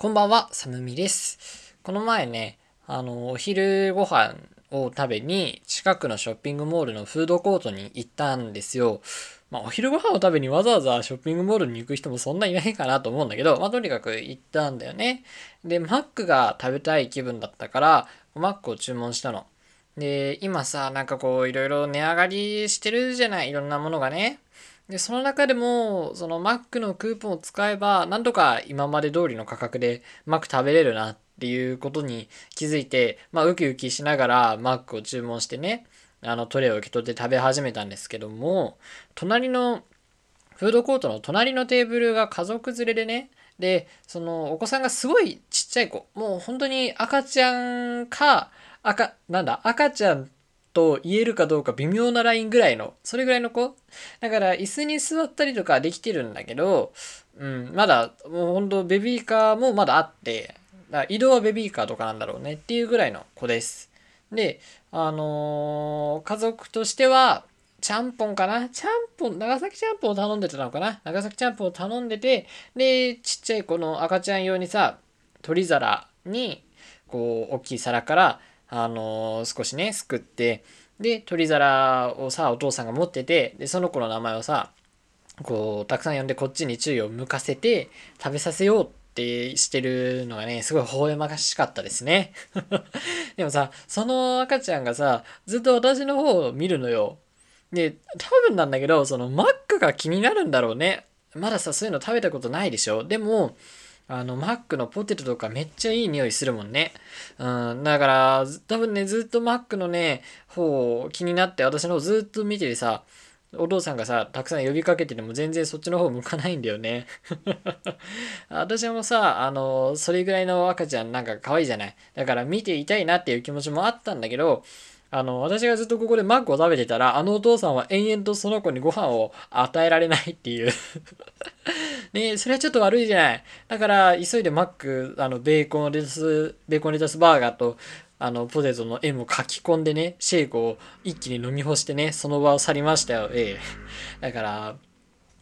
こんばんは、サムミです。この前ね、あの、お昼ご飯を食べに近くのショッピングモールのフードコートに行ったんですよ。まあ、お昼ご飯を食べにわざわざショッピングモールに行く人もそんないないかなと思うんだけど、まあ、とにかく行ったんだよね。で、マックが食べたい気分だったから、マックを注文したの。で、今さ、なんかこう、いろいろ値上がりしてるじゃない、いろんなものがね。で、その中でも、その Mac のクーポンを使えば、なんとか今まで通りの価格で Mac 食べれるなっていうことに気づいて、まあ、ウキウキしながら Mac を注文してね、あの、トレイを受け取って食べ始めたんですけども、隣の、フードコートの隣のテーブルが家族連れでね、で、そのお子さんがすごいちっちゃい子、もう本当に赤ちゃんか、赤、なんだ、赤ちゃんと言えるかどうか微妙なラインぐらいの、それぐらいの子？だから椅子に座ったりとかできてるんだけど、うん、まだ、もうほんとベビーカーもまだあって、だ移動はベビーカーとかなんだろうねっていうぐらいの子です。で、あのー、家族としては、ちゃんぽんかな？ちゃんぽん、長崎ちゃんぽんを頼んでたのかな？長崎ちゃんぽんを頼んでて、で、ちっちゃい子の赤ちゃん用にさ、取り皿に、こう、大きい皿から、あの、少しね、すくって、で、取り皿をさ、お父さんが持ってて、で、その子の名前をさ、こう、たくさん呼んでこっちに注意を向かせて、食べさせようってしてるのがね、すごい微笑ましかったですね。でもさ、その赤ちゃんがさ、ずっと私の方を見るのよ。で、多分なんだけど、そのマックが気になるんだろうね。まださ、そういうの食べたことないでしょでも、あの、マックのポテトとかめっちゃいい匂いするもんね。うん、だから、多分ね、ずっとマックのね、方気になって私の方ずっと見ててさ、お父さんがさ、たくさん呼びかけてても全然そっちの方向かないんだよね。私もさ、あの、それぐらいの赤ちゃんなんか可愛いじゃない。だから見ていたいなっていう気持ちもあったんだけど、あの、私がずっとここでマックを食べてたら、あのお父さんは延々とその子にご飯を与えられないっていう ねそれはちょっと悪いじゃない。だから、急いでマック、あの、ベーコンレタス、ベーコンレタスバーガーと、あの、ポテトの M を書き込んでね、シェイクを一気に飲み干してね、その場を去りましたよ、ええ。だから、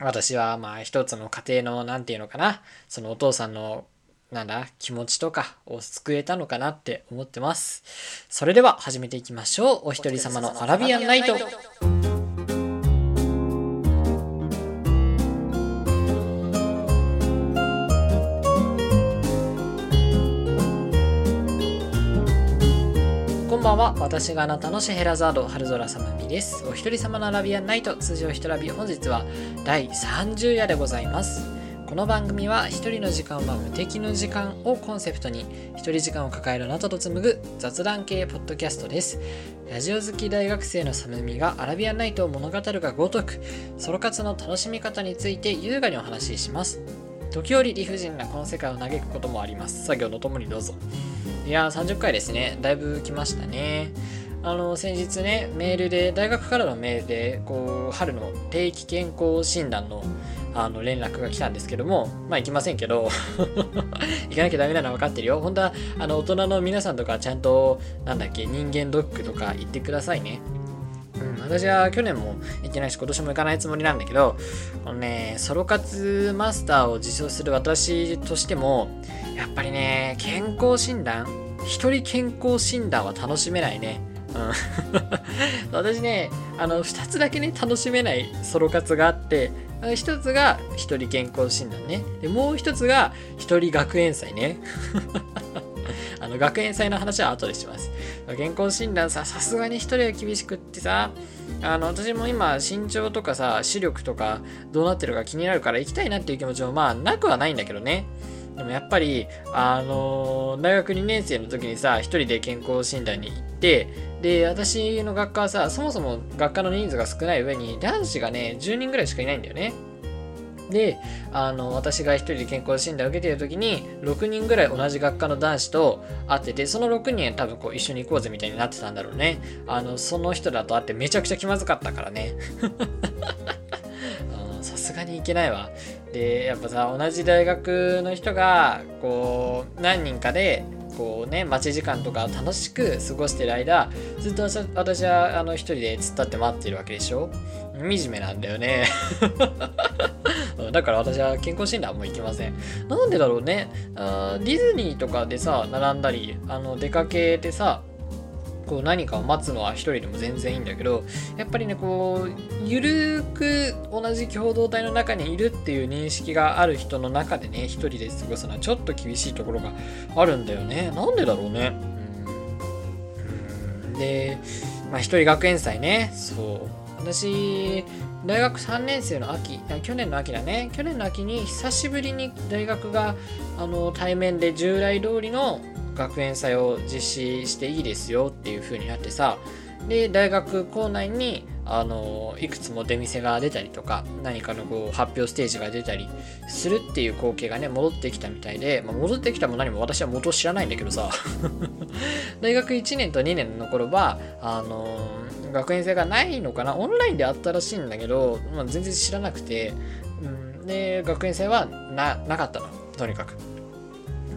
私は、まあ、一つの家庭の、なんていうのかな、そのお父さんのなんだ、気持ちとかを救えたのかなって思ってます。それでは始めていきましょう。お一人様のアラビアンナイト。こんばんは。私があなたのシェヘラザード、春空様みです。お一人様のアラビアンナイト、通常一ラビ、本日は第30夜でございます。この番組は一人の時間は無敵の時間をコンセプトに一人時間を抱えるあなたと紡ぐ雑談系ポッドキャストです。ラジオ好き大学生のサムミがアラビアンナイトを物語るがごとくソロ活の楽しみ方について優雅にお話しします。時折理不尽なこの世界を嘆くこともあります。作業のともにどうぞ。いやー30回ですね。だいぶ来ましたね。あの先日ねメールで大学からのメールでこう春の定期健康診断のあの連絡が来たんですけどもまあ行きませんけど 行かなきゃダメなのは分かってるよ。本当はあの大人の皆さんとかちゃんとなんだっけ人間ドックとか行ってくださいね。うん、私は去年も行ってないし今年も行かないつもりなんだけどこのねソロ活マスターを受賞する私としてもやっぱりね健康診断一人健康診断は楽しめないね。うん、私ねあの2つだけね楽しめないソロ活があって一つが一人健康診断ね。でもう一つが一人学園祭ね。あの学園祭の話は後でします。健康診断ささすがに一人は厳しくってさあの私も今身長とかさ視力とかどうなってるか気になるから行きたいなっていう気持ちもまあなくはないんだけどね。でもやっぱり、あのー、大学2年生の時にさ、一人で健康診断に行って、で、私の学科はさ、そもそも学科の人数が少ない上に、男子がね、10人ぐらいしかいないんだよね。で、あの、私が一人で健康診断を受けてる時に、6人ぐらい同じ学科の男子と会ってて、その6人は多分こう一緒に行こうぜみたいになってたんだろうね。あの、その人だと会ってめちゃくちゃ気まずかったからね。さすがに行けないわ。でやっぱさ同じ大学の人がこう何人かでこうね待ち時間とか楽しく過ごしてる間ずっと私はあの一人で突っ立って待ってるわけでしょ？惨めなんだよね、だから私は健康診断も行きません。なんでだろうね。あディズニーとかでさ、並んだり、あの出かけてさ、こう何かを待つのは一人でも全然いいんだけどやっぱりねこうゆるく同じ共同体の中にいるっていう認識がある人の中でね一人で過ごすのはちょっと厳しいところがあるんだよね。なんでだろうね。うん。でまあ一人学園祭ね。そう。私大学3年生の秋去年の秋だね。去年の秋に久しぶりに大学があの対面で従来通りの学園祭を実施していいですよっていう風になってさで大学校内にあのいくつも出店が出たりとか何かのこう発表ステージが出たりするっていう光景がね戻ってきたみたいで、まあ、戻ってきたも何も私は元を知らないんだけどさ。大学1年と2年の頃はあの学園祭がないのかな？オンラインであったらしいんだけど、まあ、全然知らなくて、うん、で学園祭はななかったのとにかく。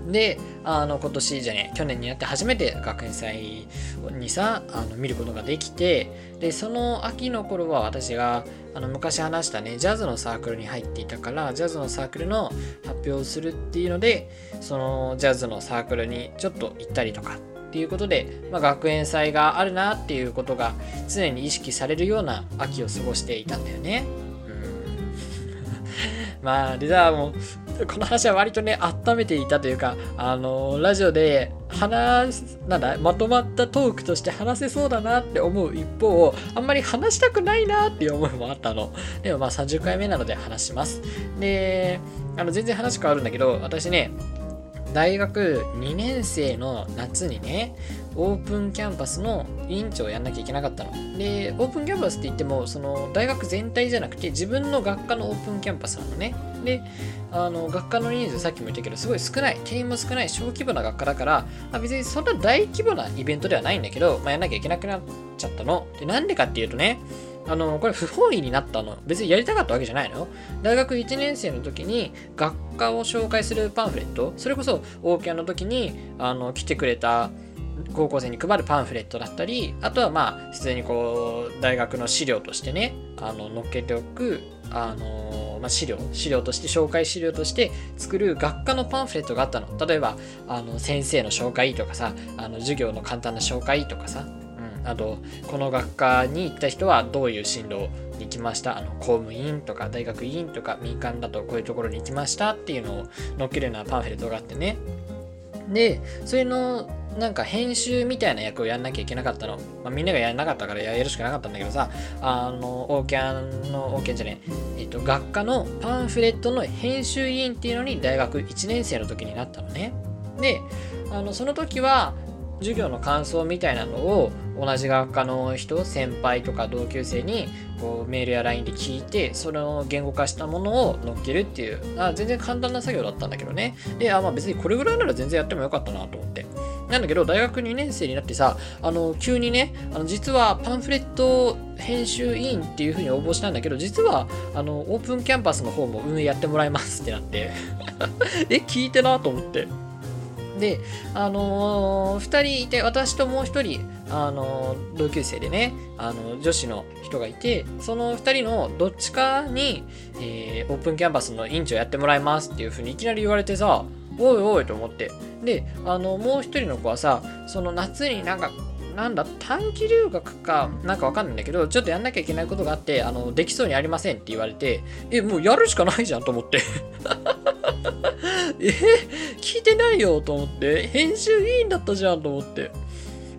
であの今年じゃね去年になって初めて学園祭にさあの見ることができてでその秋の頃は私があの昔話したねジャズのサークルに入っていたからジャズのサークルの発表をするっていうのでそのジャズのサークルにちょっと行ったりとかっていうことで、まあ、学園祭があるなっていうことが常に意識されるような秋を過ごしていたんだよね。うん まあ、でさ、もう、この話は割とね、温めていたというか、あのラジオで話、なんだ、まとまったトークとして話せそうだなって思う一方、あんまり話したくないなっていう思いもあったの。でもまあ30回目なので話します。で、あの全然話変わるんだけど、私ね、大学2年生の夏にね、オープンキャンパスの委員長をやんなきゃいけなかったの。で、オープンキャンパスって言っても、その大学全体じゃなくて自分の学科のオープンキャンパスなのね。で、あの学科の人数さっきも言ったけど、すごい少ない、定員も少ない小規模な学科だから、あ別にそんな大規模なイベントではないんだけど、まあ、やんなきゃいけなくなっちゃったの。で、なんでかっていうとね、あの、これ不本意になったの。別にやりたかったわけじゃないの大学1年生の時に学科を紹介するパンフレット、それこそオーキャンの時にあの来てくれた高校生に配るパンフレットだったり、あとはまあ、普通にこう、大学の資料としてね、あの、載っけておく、あのまあ、資料、資料として、紹介資料として作る学科のパンフレットがあったの。例えば、あの、先生の紹介とかさ、あの、授業の簡単な紹介とかさ、うん、あと、この学科に行った人はどういう進路に行きました？あの公務員とか大学院とか民間だとこういうところに行きましたっていうのを載っけるようなパンフレットがあってねでそれのなんか編集みたいな役をやんなきゃいけなかったの。まあ、みんながやらなかったからやるしかなかったんだけどさ、あの、オーキャンの、オーキャンじゃねえ、えっと、学科のパンフレットの編集委員っていうのに大学1年生の時になったのね。で、あの、その時は、授業の感想みたいなのを同じ学科の人先輩とか同級生にこうメールや LINE で聞いてそれを言語化したものを載っけるっていうあ全然簡単な作業だったんだけどねであまあ別にこれぐらいなら全然やってもよかったなと思ってなんだけど大学2年生になってさあの急にねあの実はパンフレット編集委員っていう風に応募したんだけど実はあのオープンキャンパスの方も運営やってもらいますってなって。え聞いてなと思って。で、あのー、2人いて、私ともう1人、あのー、同級生でね、あの女子の人がいて、その2人のどっちかに、えー、オープンキャンパスの委員長やってもらいますっていう風にいきなり言われてさ、おいおいと思って。で、あの、もう1人の子はさ、その夏になんか、なんだ、短期留学か、なんかわかんないんだけど、ちょっとやんなきゃいけないことがあって、あの、できそうにありませんって言われて、え、もうやるしかないじゃんと思って え聞いてないよと思って。編集委員だったじゃんと思って。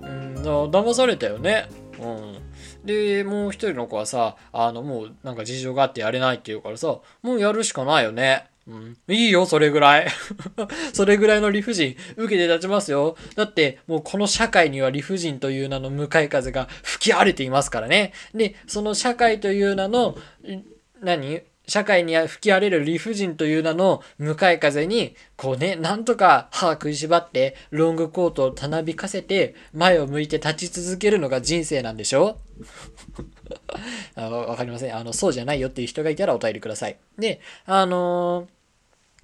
うん、騙されたよね。うん。で、もう一人の子はさ、あの、もうなんか事情があってやれないって言うからさ、もうやるしかないよね。うん、いいよ、それぐらい。それぐらいの理不尽、受けて立ちますよ。だって、もうこの社会には理不尽という名の向かい風が吹き荒れていますからね。で、その社会という名の、何？社会に吹き荒れる理不尽という名の向かい風に、こうね、なんとか歯食いしばって、ロングコートをたなびかせて、前を向いて立ち続けるのが人生なんでしょ？あわかりません。あの、そうじゃないよっていう人がいたらお便りください。で、あの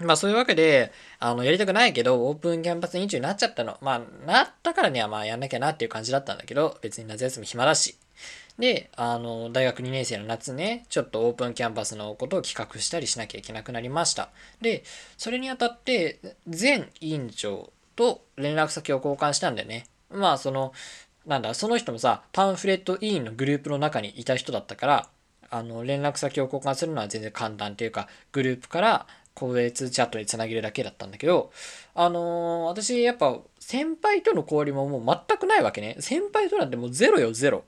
ー、まあそういうわけで、あの、やりたくないけど、オープンキャンパス委員長になっちゃったの。まあ、なったからにはまあやんなきゃなっていう感じだったんだけど、別に夏休み暇だし。で、あの、大学2年生の夏ね、ちょっとオープンキャンパスのことを企画したりしなきゃいけなくなりました。で、それにあたって、前委員長と連絡先を交換したんだよね。まあ、その、なんだ、その人もさ、パンフレット委員のグループの中にいた人だったから、あの、連絡先を交換するのは全然簡単っていうか、グループから個別チャットにつなげるだけだったんだけど、あのー、私やっぱ先輩との交流ももう全くないわけね。先輩となんてもうゼロよ、ゼロ。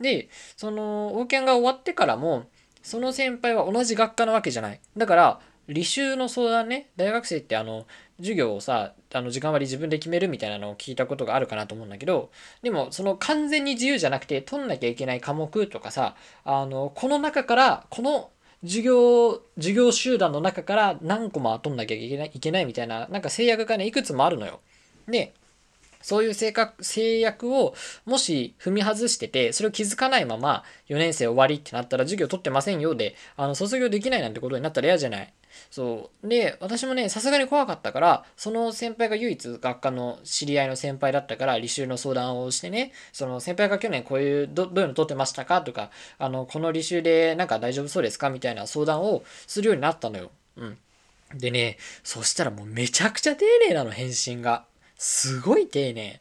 で、その、オーケンが終わってからも、その先輩は同じ学科なわけじゃない。だから、履修の相談ね、大学生ってあの、授業をさ、あの、時間割自分で決めるみたいなのを聞いたことがあるかなと思うんだけど、でも、その完全に自由じゃなくて、取んなきゃいけない科目とかさ、あの、この中から、この授業、授業集団の中から何個も取んなきゃいけないいけないみたいな、なんか制約がね、いくつもあるのよ。で、そういう性格制約をもし踏み外してて、それを気づかないまま4年生終わりってなったら授業取ってませんよで、あの、卒業できないなんてことになったら嫌じゃない。そう。で、私もね、さすがに怖かったから、その先輩が唯一学科の知り合いの先輩だったから、履修の相談をしてね、その先輩が去年こういう、どどういうの取ってましたかとか、あの、この履修でなんか大丈夫そうですかみたいな相談をするようになったのよ。うん。でね、そしたらもうめちゃくちゃ丁寧なの、返信が。すごい丁寧。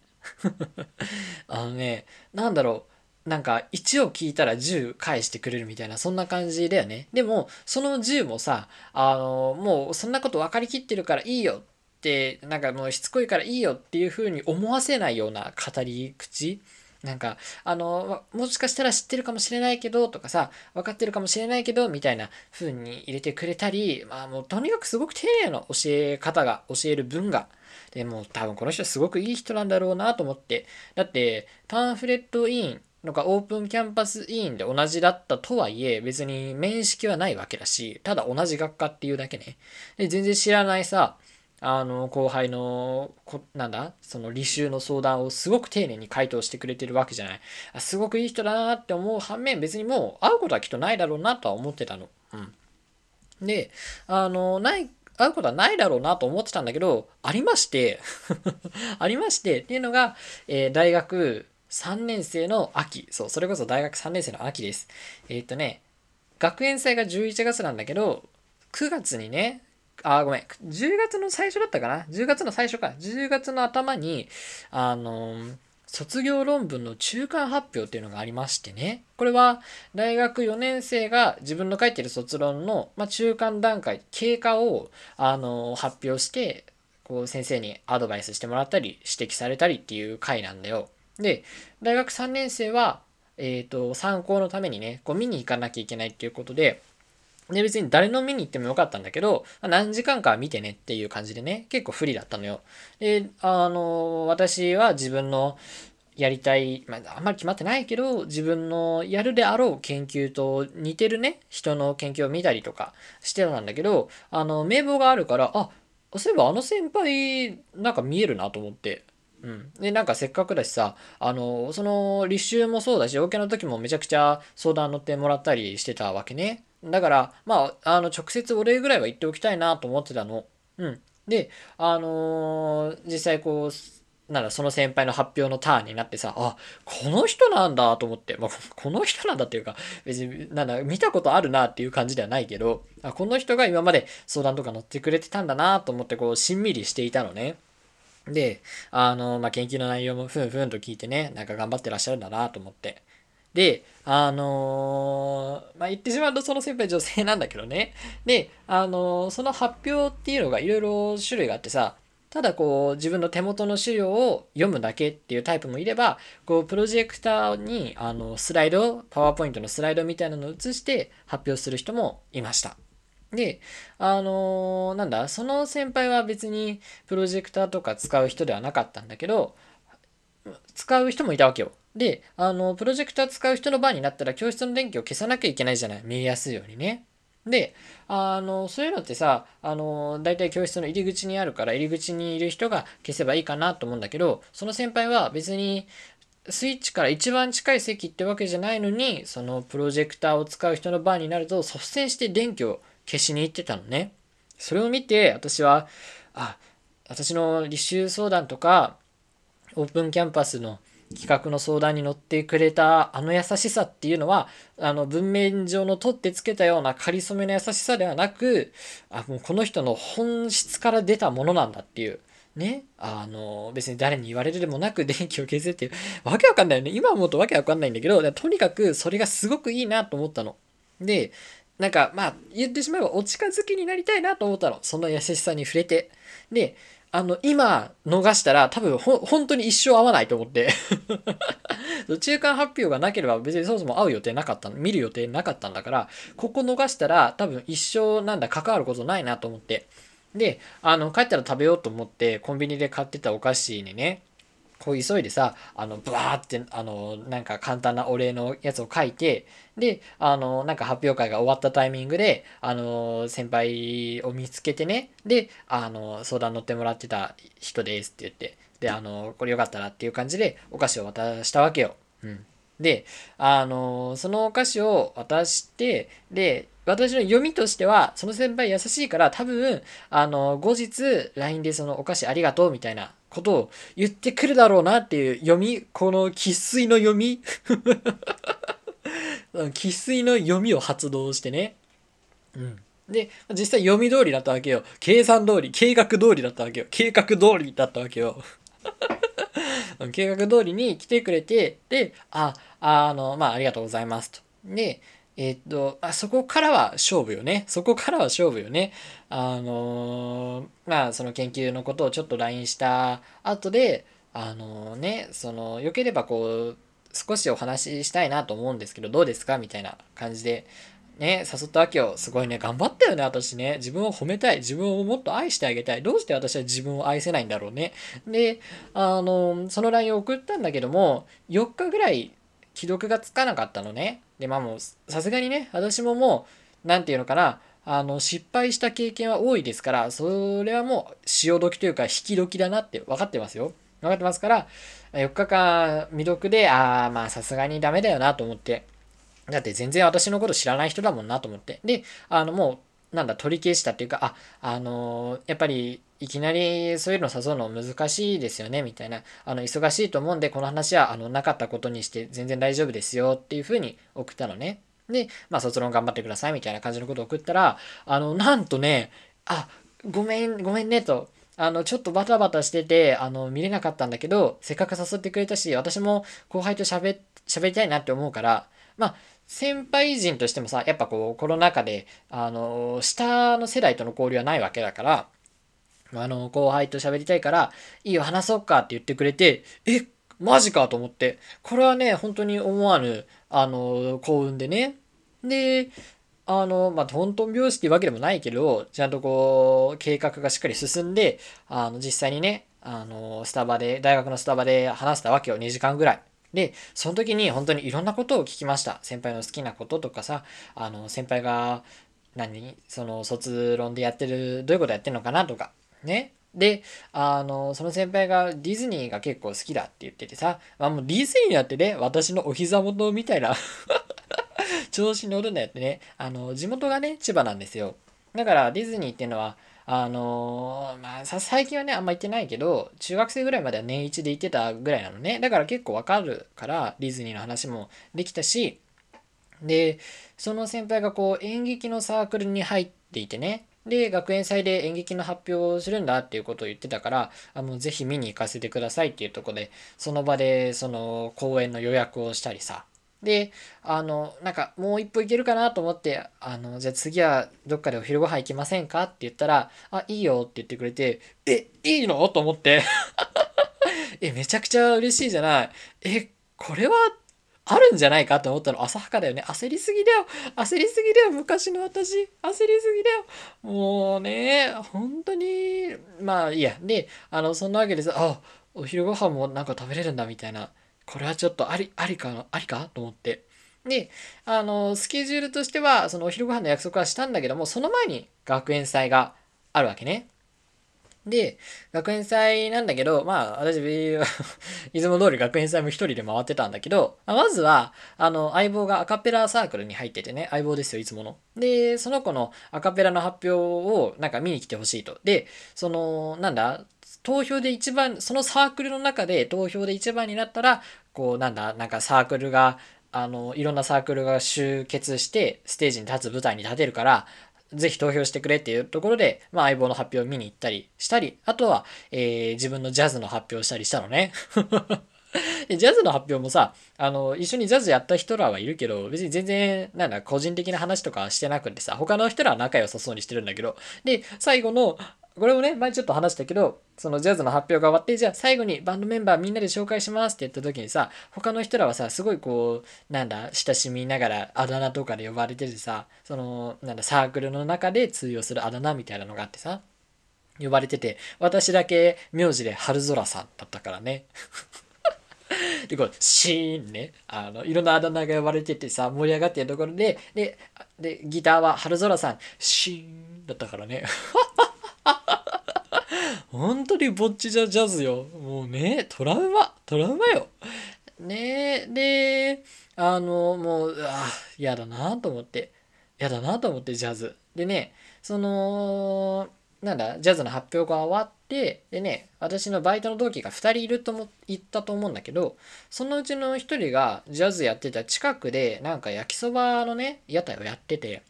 あのね、なんだろう。なんか1を聞いたら10返してくれるみたいなそんな感じだよね。でもその10もさ、あのもうそんなこと分かりきってるからいいよってなんかもうしつこいからいいよっていう風に思わせないような語り口なんか、あの、もしかしたら知ってるかもしれないけど、とかさ、分かってるかもしれないけど、みたいな風に入れてくれたり、まあもうとにかくすごく丁寧な教え方が、教える文が、でも多分この人はすごくいい人なんだろうなと思って。だって、パンフレット委員とかオープンキャンパス委員で同じだったとはいえ、別に面識はないわけだし、ただ同じ学科っていうだけね。で、全然知らないさ、あの、後輩の、こなんだその履修の相談をすごく丁寧に回答してくれてるわけじゃない。あすごくいい人だなって思う反面、別にもう会うことはきっとないだろうなとは思ってたの。うん。で、あの、ない、会うことはないだろうなと思ってたんだけど、ありまして ありまして、っていうのが、えー、大学3年生の秋。そう、それこそ大学3年生の秋です。えー、っとね、学園祭が11月なんだけど、9月にね、あ、ごめん。10月の最初だったかな ?10 月の最初か。10月の頭に、あの、卒業論文の中間発表っていうのがありましてね。これは大学4年生が自分の書いてる卒論の、まあ、中間段階、経過を、あの発表して、こう先生にアドバイスしてもらったり、指摘されたりっていう回なんだよ。で、大学3年生は、えっ、ー、と、参考のためにね、こう見に行かなきゃいけないっていうことで、で、別に誰の見に行ってもよかったんだけど、何時間か見てねっていう感じでね、結構不利だったのよ。で、あの、私は自分のやりたい、まあ、あんまり決まってないけど、自分のやるであろう研究と似てるね、人の研究を見たりとかしてたんだけど、あの、名簿があるから、あ、そういえばあの先輩、なんか見えるなと思って。うん。で、なんかせっかくだしさ、あの、その、履修もそうだし、オケの時もめちゃくちゃ相談乗ってもらったりしてたわけね。だから、まあ、あの、直接お礼ぐらいは言っておきたいなと思ってたの。うん。で、あのー、実際こう、なんだ、その先輩の発表のターンになってさ、あ、この人なんだと思って、まあ、この人なんだっていうか、別に、なんだ、見たことあるなっていう感じではないけど、あこの人が今まで相談とか乗ってくれてたんだなと思って、こう、しんみりしていたのね。で、あの、まあ、研究の内容もふんふんと聞いてね、なんか頑張ってらっしゃるんだなと思って。で、あのー、まあ、言ってしまうとその先輩女性なんだけどね。で、あのー、その発表っていうのがいろいろ種類があってさ、ただこう自分の手元の資料を読むだけっていうタイプもいれば、こうプロジェクターにあのスライド、パワーポイントのスライドみたいなのを映して発表する人もいました。で、あのー、なんだ、その先輩は別にプロジェクターとか使う人ではなかったんだけど、使う人もいたわけよ。で、あの、プロジェクター使う人の番になったら教室の電気を消さなきゃいけないじゃない。見えやすいようにね。で、あの、そういうのってさ、あの、大体教室の入り口にあるから、入り口にいる人が消せばいいかなと思うんだけど、その先輩は別に、スイッチから一番近い席ってわけじゃないのに、そのプロジェクターを使う人の番になると、率先して電気を消しに行ってたのね。それを見て、私は、あ、私の履修相談とか、オープンキャンパスの企画の相談に乗ってくれたあの優しさっていうのは、あの文面上の取ってつけたような仮初めの優しさではなく、あ、もうこの人の本質から出たものなんだっていう。ね、あの、別に誰に言われるでもなく 電気を消せっていう、わけわかんないよね。今思うとわけわかんないんだけど、とにかくそれがすごくいいなと思ったの。で、なんかまあ言ってしまえばお近づきになりたいなと思ったの。その優しさに触れて。で、あの、今逃したら多分ほ、本当に一生会わないと思って 中間発表がなければ別にそもそも会う予定なかった見る予定なかったんだから、ここ逃したら多分一生なんだ関わることないなと思って。で、あの、帰ったら食べようと思ってコンビニで買ってたお菓子にね、こう急いでさ、あの、ブワーって、あの、なんか簡単なお礼のやつを書いて、で、あの、なんか発表会が終わったタイミングで、あの、先輩を見つけてね、で、あの、相談乗ってもらってた人ですって言って、で、あの、これよかったらっていう感じでお菓子を渡したわけよ。うん。で、あの、そのお菓子を渡して、で、私の読みとしては、その先輩優しいから、多分、あの、後日、LINE でそのお菓子ありがとうみたいなことを言ってくるだろうなっていう読み、この生粋の読み 生粋の読みを発動してね。うん。で、実際読み通りだったわけよ。計算通り、計画通りだったわけよ。計画通りだったわけよ。計画通りに来てくれて、で、あ、あの、まあ、ありがとうございますと。で、え、っと、あそこからは勝負よね。そこからは勝負よね。あのー、まあ、その研究のことをちょっと LINE した後で、あのー、ね、その、良ければこう、少しお話ししたいなと思うんですけど、どうですか？みたいな感じで、ね、誘ったわけよ。すごいね、頑張ったよね、私ね。自分を褒めたい。自分をもっと愛してあげたい。どうして私は自分を愛せないんだろうね。で、あの、その LINE を送ったんだけども、4日ぐらい既読がつかなかったのね。で、まあもう、さすがにね、私ももう、なんていうのかな、あの、失敗した経験は多いですから、それはもう、潮時というか、引き時だなって分かってますよ。分かってますから、4日間未読で、ああ、まあさすがにダメだよなと思って。だって全然私のこと知らない人だもんなと思って。で、あのもう、なんだ、取り消したっていうか、あ、あのー、やっぱり、いきなりそういうの誘うの難しいですよね、みたいな。あの、忙しいと思うんで、この話は、あの、なかったことにして全然大丈夫ですよっていうふうに送ったのね。で、まあ、卒論頑張ってください、みたいな感じのことを送ったら、あの、なんとね、あ、ごめん、ごめんね、と。あの、ちょっとバタバタしてて、あの、見れなかったんだけど、せっかく誘ってくれたし、私も後輩と喋、喋りたいなって思うから、まあ、先輩人としてもさ、やっぱこう、コロナ禍で、あの、下の世代との交流はないわけだから、あの、後輩と喋りたいから、いいよ、話そうかって言ってくれて、え、マジかと思って。これはね、本当に思わぬ、あの、幸運でね。で、あの、まあ、トントン拍子っていうわけでもないけど、ちゃんとこう、計画がしっかり進んで、あの、実際にね、あの、スタバで、大学のスタバで話したわけよ、2時間ぐらい。で、その時に本当にいろんなことを聞きました。先輩の好きなこととかさ、あの、先輩が、何その、卒論でやってる、どういうことやってるのかなとか、ね。で、あの、その先輩がディズニーが結構好きだって言っててさ、あもうディズニーだってね、私のお膝元みたいな 調子に乗るんだよってね、あの、地元がね、千葉なんですよ。だからディズニーっていうのは、あのまあ、最近はね、あんま行ってないけど、中学生ぐらいまでは年一で行ってたぐらいなのね。だから結構わかるから、ディズニーの話もできたし、で、その先輩がこう演劇のサークルに入っていてね、で、学園祭で演劇の発表をするんだっていうことを言ってたから、あの、ぜひ見に行かせてくださいっていうとこで、その場で、その、公演の予約をしたりさ。で、あの、なんか、もう一歩行けるかなと思って、あの、じゃあ次はどっかでお昼ご飯行きませんか？って言ったら、あ、いいよって言ってくれて、え、いいの？と思って え、めちゃくちゃ嬉しいじゃない。え、これはあるんじゃないかと思ったの浅はかだよね。焦りすぎだよ。焦りすぎだよ。昔の私。焦りすぎだよ。もうね、本当に、まあいいや。で、あの、そんなわけでさ、あ、お昼ご飯もなんか食べれるんだみたいな。これはちょっとあり、ありか、ありか？と思って。で、あの、スケジュールとしては、そのお昼ご飯の約束はしたんだけども、その前に学園祭があるわけね。で、学園祭なんだけど、まあ、私、いつも通り学園祭も一人で回ってたんだけど、まずは、あの、相棒がアカペラサークルに入っててね、相棒ですよ、いつもの。で、その子のアカペラの発表をなんか見に来てほしいと。で、その、なんだ、投票で一番そのサークルの中で投票で一番になったらこうなんだなんかサークルがあのいろんなサークルが集結してステージに立つ舞台に立てるからぜひ投票してくれっていうところで、まあ、相棒の発表を見に行ったりしたり、あとは、えー、自分のジャズの発表をしたりしたのね。ジャズの発表もさ、あの、一緒にジャズやった人らはいるけど、別に全然、なんだ、個人的な話とかしてなくてさ、他の人らは仲良さそうにしてるんだけど、で、最後の、これもね、前ちょっと話したけど、そのジャズの発表が終わって、じゃあ最後にバンドメンバーみんなで紹介しますって言った時にさ、他の人らはさ、すごいこう、なんだ、親しみながらあだ名とかで呼ばれててさ、その、なんだ、サークルの中で通用するあだ名みたいなのがあってさ、呼ばれてて、私だけ名字で春空さんだったからね。で、こう、シーンね、あの、いろんなあだ名が呼ばれててさ、盛り上がってるところで、で、で、ギターは春空さん、シーンだったからね。本当にぼっちじゃジャズよ。もうね、トラウマ、トラウマよ。ねで、あの、もう、あ嫌だなと思って。嫌だなと思って、ジャズ。でね、その、なんだ、ジャズの発表が終わって、でね、私のバイトの同期が2人いるとも言ったと思うんだけど、そのうちの1人がジャズやってた近くで、なんか焼きそばのね、屋台をやってて、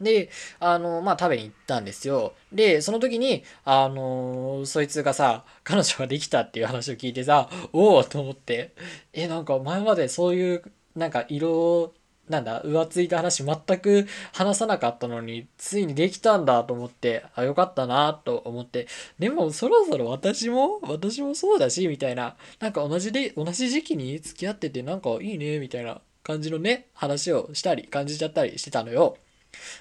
で、あの、まあ、食べに行ったんですよ。で、その時に、あのそいつがさ、彼女ができたっていう話を聞いてさ、おおと思って、え、なんか前までそういう、なんか色なんだ、浮ついた話全く話さなかったのに、ついにできたんだと思って、あ、よかったなと思って、でもそろそろ私も、私もそうだし、みたいな、なんか同じで、同じ時期に付き合っててなんかいいね、みたいな感じのね、話をしたり、感じちゃったりしてたのよ。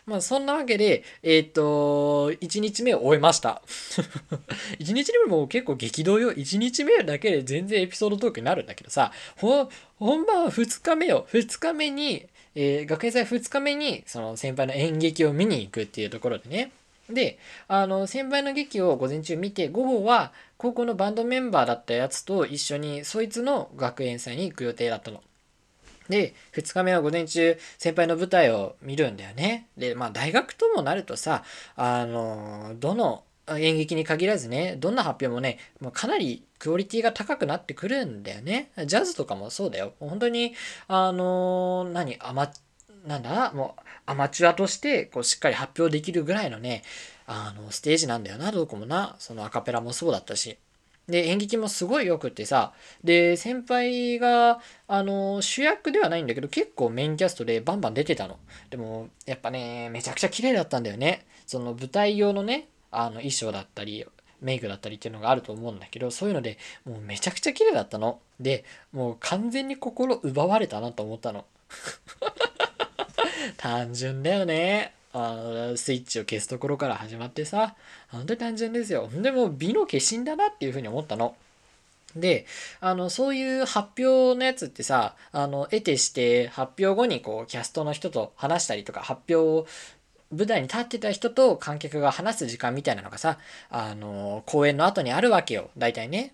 まあそんなわけで、えっ、と、1日目を終えました。1日目も結構激動よ。1日目だけで全然エピソードトークになるんだけどさ、本番は2日目よ。2日目に、えー、学園祭2日目にその先輩の演劇を見に行くっていうところでねであの先輩の劇を午前中見て午後は高校のバンドメンバーだったやつと一緒にそいつの学園祭に行く予定だったの。で、2日目は午前中、先輩の舞台を見るんだよね。で、まあ大学ともなるとさ、あの、どの演劇に限らずね、どんな発表もね、もうかなりクオリティが高くなってくるんだよね。ジャズとかもそうだよ。本当に、あの、何、アマ、なんだ？もう、アマチュアとして、こう、しっかり発表できるぐらいのね、あの、ステージなんだよな、どこもな。そのアカペラもそうだったし。で、演劇もすごい良くってさ、で、先輩が、あの、主役ではないんだけど、結構メインキャストでバンバン出てたの。でも、やっぱね、めちゃくちゃ綺麗だったんだよね。その舞台用のね、あの衣装だったりメイクだったりっていうのがあると思うんだけどそういうのでもうめちゃくちゃ綺麗だったのでもう完全に心奪われたなと思ったの 単純だよねあのスイッチを消すところから始まってさ本当に単純ですよでも美の化身だなっていうふうに思ったので、あの、そういう発表のやつってさ、あの、得てして発表後にこう、キャストの人と話したりとか、発表を舞台に立ってた人と観客が話す時間みたいなのがさ、あの、公演の後にあるわけよ。大体ね。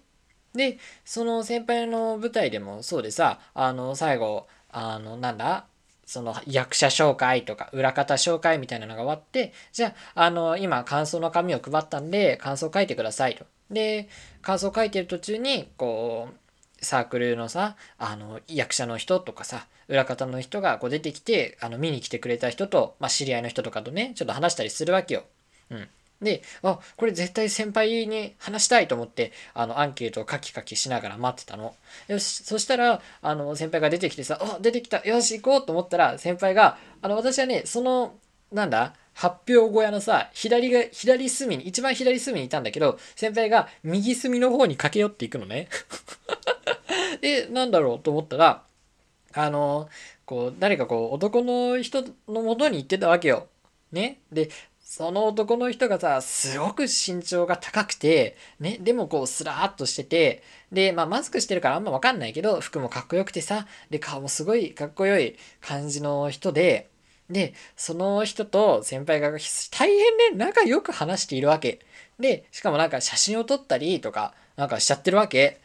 で、その先輩の舞台でもそうでさ、あの、最後、あの、なんだ？その役者紹介とか裏方紹介みたいなのが終わって、じゃあ、あの、今感想の紙を配ったんで、感想書いてくださいと。で、感想書いてる途中に、こう、サークルのさ、あの、役者の人とかさ、裏方の人がこう出てきて、あの、見に来てくれた人と、まあ、知り合いの人とかとね、ちょっと話したりするわけよ。うん。で、あ、これ絶対先輩に話したいと思って、あの、アンケートをカキカキしながら待ってたの。よし、そしたら、あの、先輩が出てきてさ、あ、出てきた、よし、行こうと思ったら、先輩が、あの、私はね、その、なんだ発表小屋のさ、左が、左隅に、一番左隅にいたんだけど、先輩が右隅の方に駆け寄っていくのね。え、なんだろうと思ったら、あの、こう、誰かこう、男の人のもとに行ってたわけよ。ね。で、その男の人がさ、すごく身長が高くて、ね、でもこう、スラーっとしてて、で、まあ、マスクしてるからあんまわかんないけど、服もかっこよくてさ、で、顔もすごいかっこよい感じの人で、で、その人と先輩が大変ね、仲良く話しているわけ。で、しかもなんか写真を撮ったりとか、なんかしちゃってるわけ。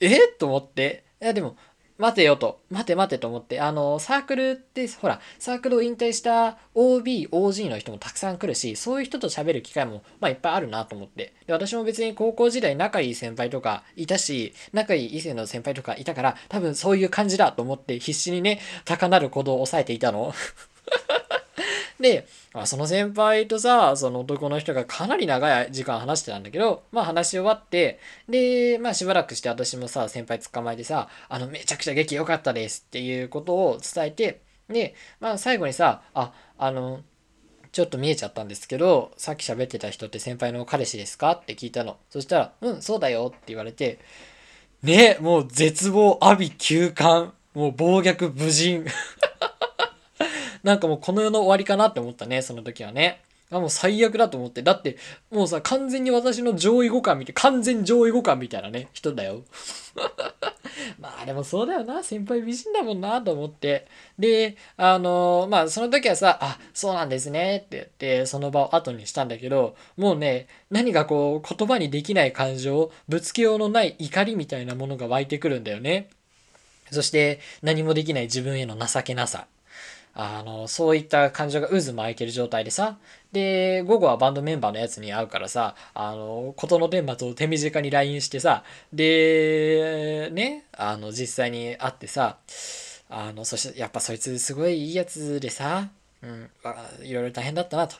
え？と思って。いや、でも、待てよと。待て待てと思って。あの、サークルって、ほら、サークルを引退した OB、OG の人もたくさん来るし、そういう人と喋る機会も、まあいっぱいあるなと思って。で、私も別に高校時代仲いい先輩とかいたし、仲いい異性の先輩とかいたから、多分そういう感じだと思って必死にね、高鳴る鼓動を抑えていたの。で、まその先輩とさ、その男の人がかなり長い時間話してたんだけど、まあ話し終わって、で、まあしばらくして私もさ、先輩捕まえてさ、あの、めちゃくちゃ劇良かったですっていうことを伝えて、で、まあ最後にさ、あ、あの、ちょっと見えちゃったんですけど、さっき喋ってた人って先輩の彼氏ですかって聞いたの。そしたら、うん、そうだよって言われて、ね、もう絶望、阿鼻休館、もう暴虐無人。なんかもうこの世の終わりかなって思ったね、その時はね。あ、もう最悪だと思って。だって、もうさ、完全に私の上位互換見て、完全上位互換みたいなね、人だよ。まあでもそうだよな、先輩美人だもんなと思って。で、あのー、まあその時はさ、あ、そうなんですねって言って、その場を後にしたんだけど、もうね、何かこう、言葉にできない感情、ぶつけようのない怒りみたいなものが湧いてくるんだよね。そして何もできない自分への情けなさ。あの、そういった感情が渦巻いてる状態でさ、で、午後はバンドメンバーのやつに会うからさ、あの、事の顛末を手短に LINE してさ、で、ね、あの、実際に会ってさ、あの、そして、やっぱそいつすごいいいやつでさ、うん、いろいろ大変だったなと。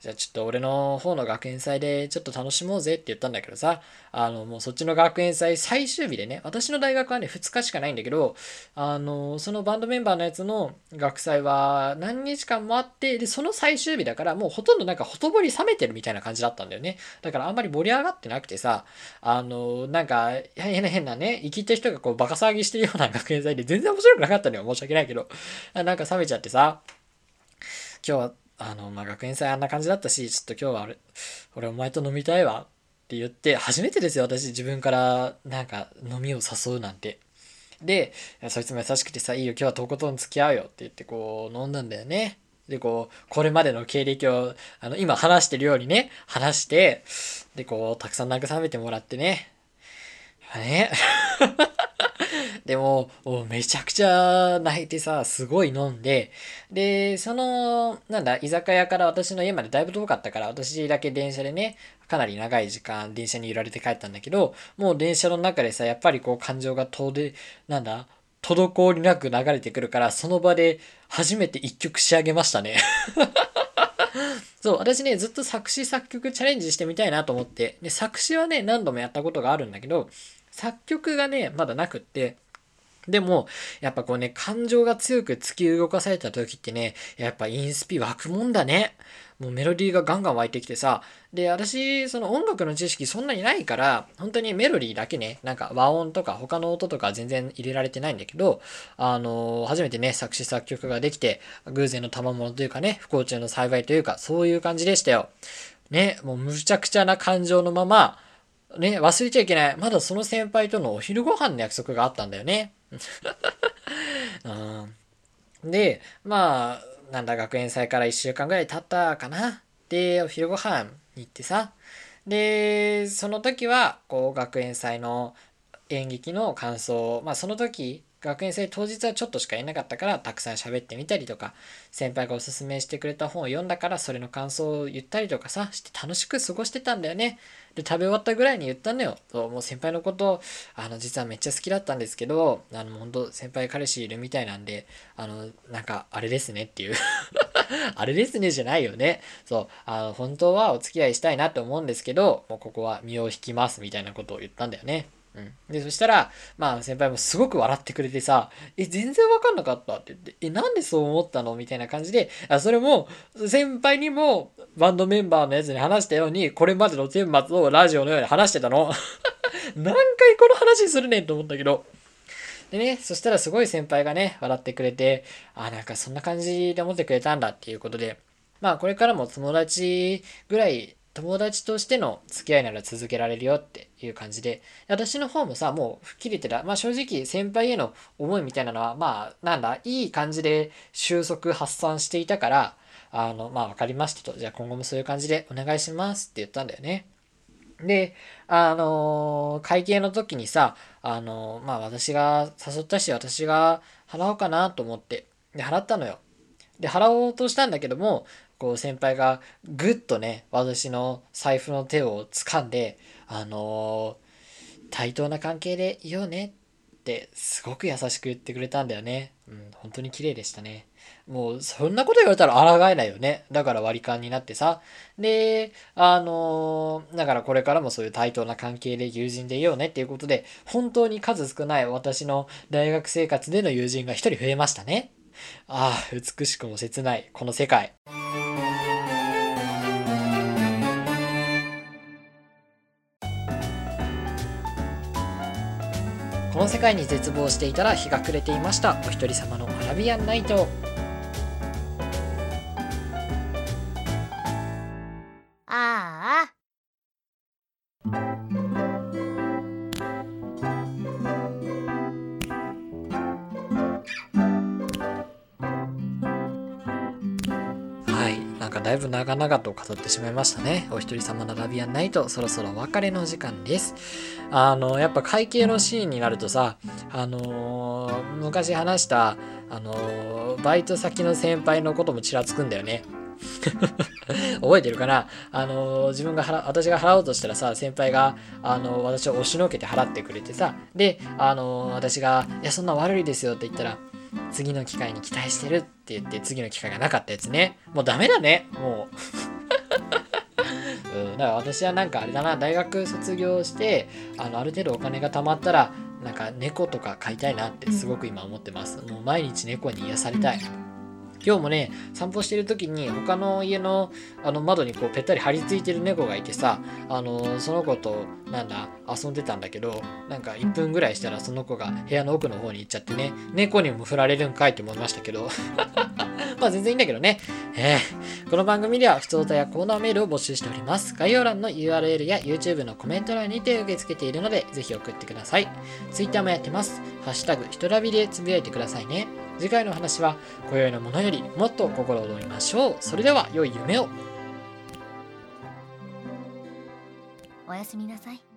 じゃあちょっと俺の方の学園祭でちょっと楽しもうぜって言ったんだけどさ、あの、もうそっちの学園祭最終日でね、私の大学はね、2日しかないんだけど、あの、そのバンドメンバーのやつの学祭は何日間もあって、で、その最終日だからもうほとんどなんかほとぼり冷めてるみたいな感じだったんだよね。だからあんまり盛り上がってなくてさ、あの、なんか変な変なね、生きった人がこうバカ騒ぎしてるような学園祭で全然面白くなかったのよ。申し訳ないけど。なんか冷めちゃってさ、今日は、あの、まあ、学園祭あんな感じだったし、ちょっと今日は俺、俺お前と飲みたいわって言って、初めてですよ、私自分からなんか飲みを誘うなんて。で、そいつも優しくてさ、いいよ、今日はとことん付き合うよって言ってこう飲んだんだよね。で、こう、これまでの経歴を、あの、今話してるようにね、話して、で、こう、たくさん慰めてもらってね。ね。でも、めちゃくちゃ泣いてさ、すごい飲んで、で、その、なんだ、居酒屋から私の家までだいぶ遠かったから、私だけ電車でね、かなり長い時間電車に揺られて帰ったんだけど、もう電車の中でさ、やっぱりこう感情が遠で、なんだ、滞りなく流れてくるから、その場で初めて一曲仕上げましたね。そう、私ね、ずっと作詞作曲チャレンジしてみたいなと思って、で、作詞はね、何度もやったことがあるんだけど、作曲がね、まだなくって、でも、やっぱこうね、感情が強く突き動かされた時ってね、やっぱインスピ湧くもんだね。もうメロディーがガンガン湧いてきてさ、で、私、その音楽の知識そんなにないから、本当にメロディーだけね、なんか和音とか他の音とか全然入れられてないんだけど、あのー、初めてね、作詞作曲ができて、偶然の賜物というかね、不幸中の幸いというか、そういう感じでしたよ。ね、もうむちゃくちゃな感情のまま、ね、忘れちゃいけない。まだその先輩とのお昼ご飯の約束があったんだよね。うん、で、まあ、なんだ、学園祭から1週間ぐらい経ったかな。で、お昼ご飯に行ってさ。で、その時は、こう、学園祭の演劇の感想まあ、その時、学園祭当日はちょっとしかいなかったからたくさん喋ってみたりとか先輩がおすすめしてくれた本を読んだからそれの感想を言ったりとかさして楽しく過ごしてたんだよね。で食べ終わったぐらいに言ったのよ。そうもう先輩のことあの実はめっちゃ好きだったんですけどあの本当先輩彼氏いるみたいなんであのなんかあれですねっていう。あれですねじゃないよね。そうあの本当はお付き合いしたいなって思うんですけどもうここは身を引きますみたいなことを言ったんだよね。うん。で、そしたら、まあ先輩もすごく笑ってくれてさ、え、全然わかんなかった？って言って、え、なんでそう思ったの？みたいな感じで、あそれも、先輩にもバンドメンバーのやつに話したように、これまでの顛末をラジオのように話してたの。何回この話するねんと思ったけど。でね、そしたらすごい先輩がね、笑ってくれて、あ、なんかそんな感じで思ってくれたんだっていうことで、まあこれからも友達ぐらい友達としての付き合いなら続けられるよっていう感じで、私の方もさ、もう吹っ切れてた。まあ正直先輩への思いみたいなのは、まあなんだ、いい感じで収束発散していたから、あの、まあ分かりましたと。じゃあ今後もそういう感じでお願いしますって言ったんだよね。で、あのー会計の時にさ、あのーまあ私が誘ったし私が払おうかなと思って、で、払ったのよ。で、払おうとしたんだけども、こう先輩がぐっとね、私の財布の手を掴んで、あのー対等な関係でいようねってすごく優しく言ってくれたんだよね。うん、本当に綺麗でしたね。もうそんなこと言われたら抗えないよね。だから割り勘になってさ。で、あのーだからこれからもそういう対等な関係で友人でいようねっていうことで、本当に数少ない私の大学生活での友人が一人増えましたね。ああ、美しくも切ない、この世界。この世界に絶望していたら日が暮れていました。お一人様のアラビアンナイト。だいぶ長々と語ってしまいましたね。お一人様のラビアンナイト、そろそろお別れの時間です。あの、やっぱ会計のシーンになるとさ、あのー昔話した、あのーバイト先の先輩のこともちらつくんだよね。覚えてるかな？あのー自分が払私が払おうとしたらさ先輩が、あのー私を押しのけて払ってくれてさで、あのー私が「いやそんな悪いですよ」って言ったら「次の機会に期待してる」って言って次の機会がなかったやつね。もうダメだね。もう、うん、だから私はなんかあれだな。大学卒業してあのある程度お金が貯まったらなんか猫とか飼いたいなってすごく今思ってます。もう毎日猫に癒されたい。今日もね散歩してる時に他の家のあの窓にこうぺったり張り付いてる猫がいてさあのその子となんだ遊んでたんだけどなんか1分ぐらいしたらその子が部屋の奥の方に行っちゃってね猫にも振られるんかいって思いましたけど まあ全然いいんだけどね。えーこの番組では普通歌やコーナーメールを募集しております。概要欄の URL や YouTube のコメント欄にて受け付けているので、ぜひ送ってください。Twitter もやってます。ハッシュタグ、ひとらびでつぶやいてくださいね。次回の話は、今宵のものよりもっと心躍りましょう。それでは、良い夢を。おやすみなさい。